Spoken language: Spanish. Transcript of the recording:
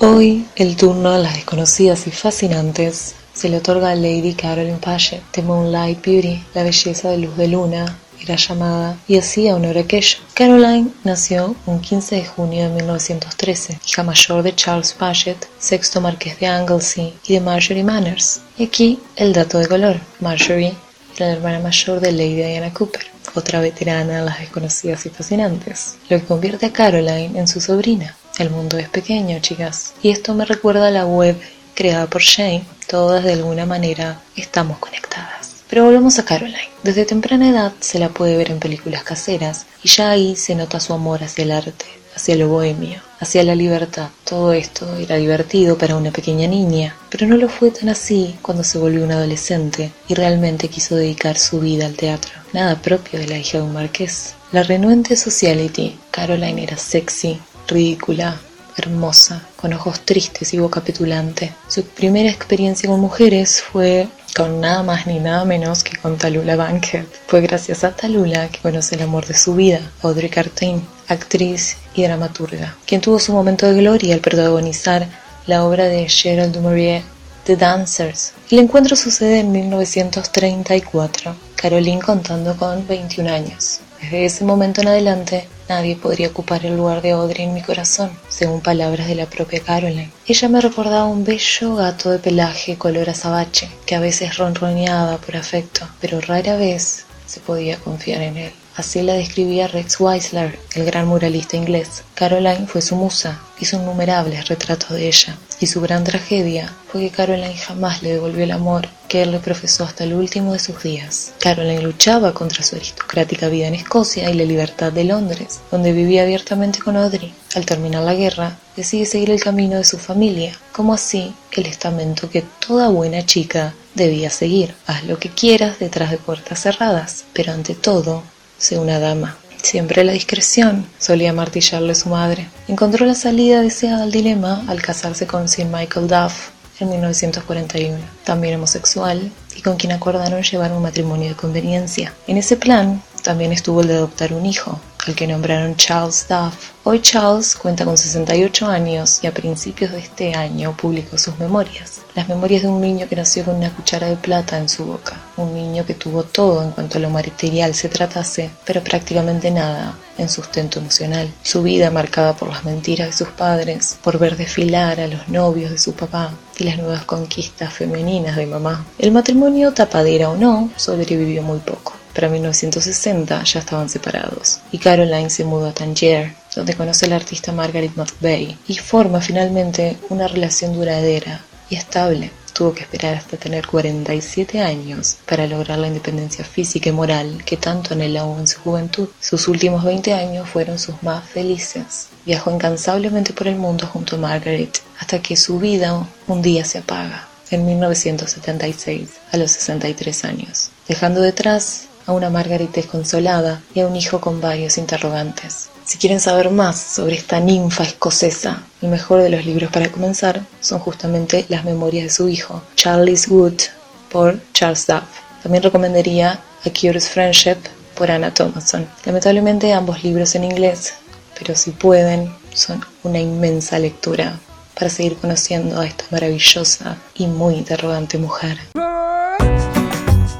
Hoy el turno a las desconocidas y fascinantes se le otorga a Lady Caroline Paget de Moonlight Beauty, la belleza de luz de luna, era llamada, y hacía honor a aquello. Caroline nació un 15 de junio de 1913, hija mayor de Charles Paget, sexto marqués de Anglesey, y de Marjorie Manners. Y aquí el dato de color. Marjorie era la hermana mayor de Lady Diana Cooper, otra veterana de las desconocidas y fascinantes, lo que convierte a Caroline en su sobrina. El mundo es pequeño, chicas. Y esto me recuerda a la web creada por Shane. Todas de alguna manera estamos conectadas. Pero volvamos a Caroline. Desde temprana edad se la puede ver en películas caseras y ya ahí se nota su amor hacia el arte, hacia lo bohemio, hacia la libertad. Todo esto era divertido para una pequeña niña, pero no lo fue tan así cuando se volvió una adolescente y realmente quiso dedicar su vida al teatro. Nada propio de la hija de un marqués. La renuente sociality, Caroline era sexy, ridícula, hermosa, con ojos tristes y boca petulante. Su primera experiencia con mujeres fue con nada más ni nada menos que con Talula Bankhead. Fue gracias a Talula que conoce el amor de su vida, Audrey Cartain, actriz y dramaturga, quien tuvo su momento de gloria al protagonizar la obra de Gerald du Maurier, The Dancers. El encuentro sucede en 1934, Caroline contando con 21 años. Desde ese momento en adelante, nadie podría ocupar el lugar de Audrey en mi corazón, según palabras de la propia Caroline. Ella me recordaba un bello gato de pelaje color azabache, que a veces ronroneaba por afecto, pero rara vez se podía confiar en él. Así la describía Rex Weisler, el gran muralista inglés. Caroline fue su musa, hizo innumerables retratos de ella, y su gran tragedia fue que Caroline jamás le devolvió el amor que él le profesó hasta el último de sus días. Caroline luchaba contra su aristocrática vida en Escocia y la libertad de Londres, donde vivía abiertamente con Audrey. Al terminar la guerra, decide seguir el camino de su familia, como así el estamento que toda buena chica debía seguir. Haz lo que quieras detrás de puertas cerradas, pero ante todo, sé una dama. Siempre la discreción, solía martillarle su madre. Encontró la salida deseada al dilema al casarse con Sir Michael Duff en 1941, también homosexual, y con quien acordaron llevar un matrimonio de conveniencia. En ese plan también estuvo el de adoptar un hijo, al que nombraron Charles Duff. Hoy Charles cuenta con 68 años y a principios de este año publicó sus memorias. Las memorias de un niño que nació con una cuchara de plata en su boca. Un niño que tuvo todo en cuanto a lo material se tratase, pero prácticamente nada en sustento emocional. Su vida marcada por las mentiras de sus padres, por ver desfilar a los novios de su papá y las nuevas conquistas femeninas de mamá. El matrimonio, tapadera o no, sobrevivió muy poco. Para 1960 ya estaban separados y Caroline se mudó a Tangier, donde conoce a la artista Margaret McVeigh y forma finalmente una relación duradera y estable. Tuvo que esperar hasta tener 47 años para lograr la independencia física y moral que tanto anheló en su juventud. Sus últimos 20 años fueron sus más felices. Viajó incansablemente por el mundo junto a Margaret hasta que su vida un día se apaga en 1976 a los 63 años, dejando detrás a una Margaret desconsolada y a un hijo con varios interrogantes. Si quieren saber más sobre esta ninfa escocesa, el mejor de los libros para comenzar son justamente las memorias de su hijo, Charles Wood, por Charles Duff. También recomendaría A Curious Friendship por Anna Thomason. Lamentablemente ambos libros en inglés, pero si pueden, son una inmensa lectura para seguir conociendo a esta maravillosa y muy interrogante mujer.